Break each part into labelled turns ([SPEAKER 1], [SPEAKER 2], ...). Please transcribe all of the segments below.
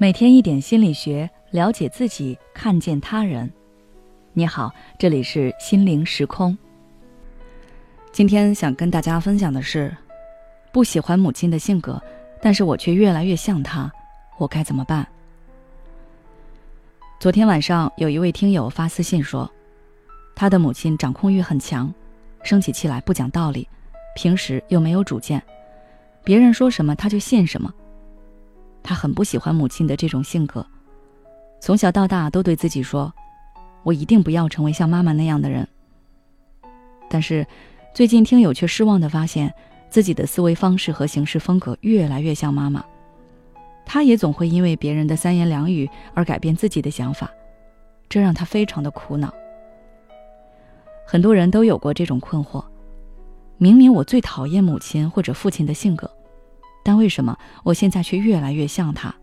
[SPEAKER 1] 每天一点心理学，了解自己，看见他人。你好，这里是心灵时空。今天想跟大家分享的是，不喜欢母亲的性格，但是我却越来越像她，我该怎么办？昨天晚上有一位听友发私信说，他的母亲掌控欲很强，生起气来不讲道理，平时又没有主见，别人说什么他就信什么。他很不喜欢母亲的这种性格，从小到大都对自己说：“我一定不要成为像妈妈那样的人。”但是，最近听友却失望的发现，自己的思维方式和行事风格越来越像妈妈。他也总会因为别人的三言两语而改变自己的想法，这让他非常的苦恼。很多人都有过这种困惑：明明我最讨厌母亲或者父亲的性格。但为什么我现在却越来越像他？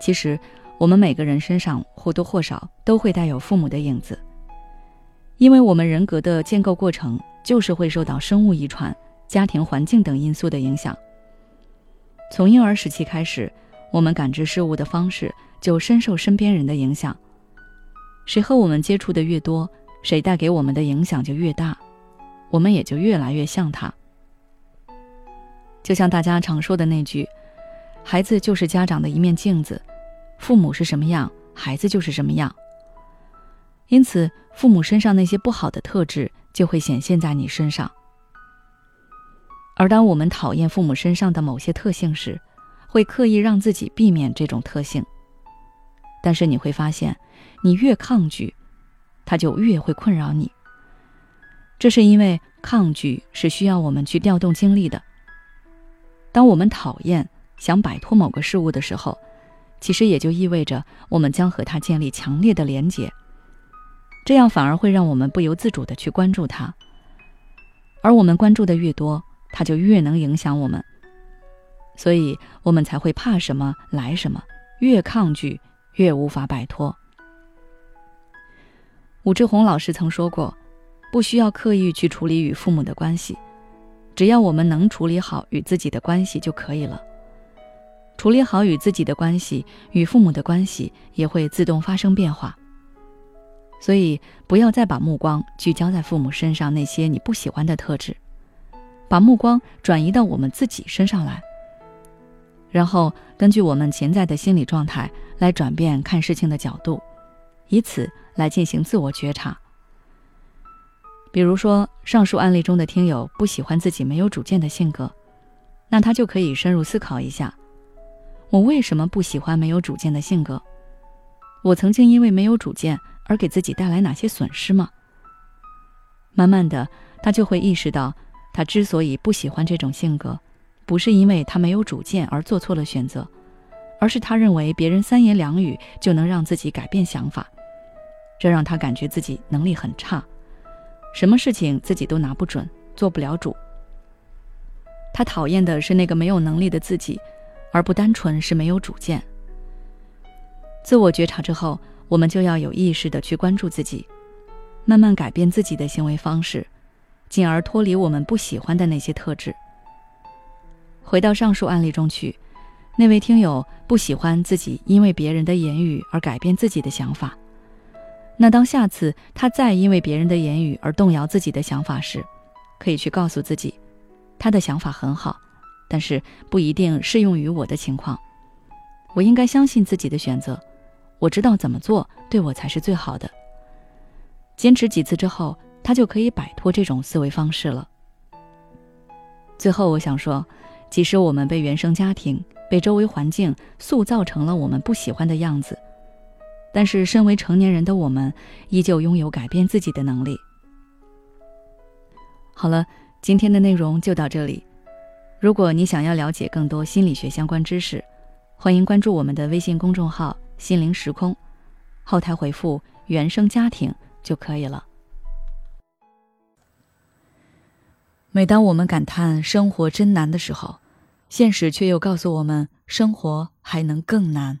[SPEAKER 1] 其实，我们每个人身上或多或少都会带有父母的影子，因为我们人格的建构过程就是会受到生物遗传、家庭环境等因素的影响。从婴儿时期开始，我们感知事物的方式就深受身边人的影响。谁和我们接触的越多，谁带给我们的影响就越大，我们也就越来越像他。就像大家常说的那句：“孩子就是家长的一面镜子，父母是什么样，孩子就是什么样。”因此，父母身上那些不好的特质就会显现在你身上。而当我们讨厌父母身上的某些特性时，会刻意让自己避免这种特性。但是你会发现，你越抗拒，它就越会困扰你。这是因为抗拒是需要我们去调动精力的。当我们讨厌、想摆脱某个事物的时候，其实也就意味着我们将和它建立强烈的连结，这样反而会让我们不由自主的去关注它。而我们关注的越多，它就越能影响我们，所以我们才会怕什么来什么，越抗拒越无法摆脱。武志红老师曾说过：“不需要刻意去处理与父母的关系。”只要我们能处理好与自己的关系就可以了。处理好与自己的关系，与父母的关系也会自动发生变化。所以，不要再把目光聚焦在父母身上那些你不喜欢的特质，把目光转移到我们自己身上来。然后，根据我们潜在的心理状态来转变看事情的角度，以此来进行自我觉察。比如说，上述案例中的听友不喜欢自己没有主见的性格，那他就可以深入思考一下：我为什么不喜欢没有主见的性格？我曾经因为没有主见而给自己带来哪些损失吗？慢慢的，他就会意识到，他之所以不喜欢这种性格，不是因为他没有主见而做错了选择，而是他认为别人三言两语就能让自己改变想法，这让他感觉自己能力很差。什么事情自己都拿不准，做不了主。他讨厌的是那个没有能力的自己，而不单纯是没有主见。自我觉察之后，我们就要有意识的去关注自己，慢慢改变自己的行为方式，进而脱离我们不喜欢的那些特质。回到上述案例中去，那位听友不喜欢自己因为别人的言语而改变自己的想法。那当下次他再因为别人的言语而动摇自己的想法时，可以去告诉自己，他的想法很好，但是不一定适用于我的情况。我应该相信自己的选择，我知道怎么做对我才是最好的。坚持几次之后，他就可以摆脱这种思维方式了。最后，我想说，即使我们被原生家庭、被周围环境塑造成了我们不喜欢的样子。但是，身为成年人的我们，依旧拥有改变自己的能力。好了，今天的内容就到这里。如果你想要了解更多心理学相关知识，欢迎关注我们的微信公众号“心灵时空”，后台回复“原生家庭”就可以了。每当我们感叹生活真难的时候，现实却又告诉我们，生活还能更难。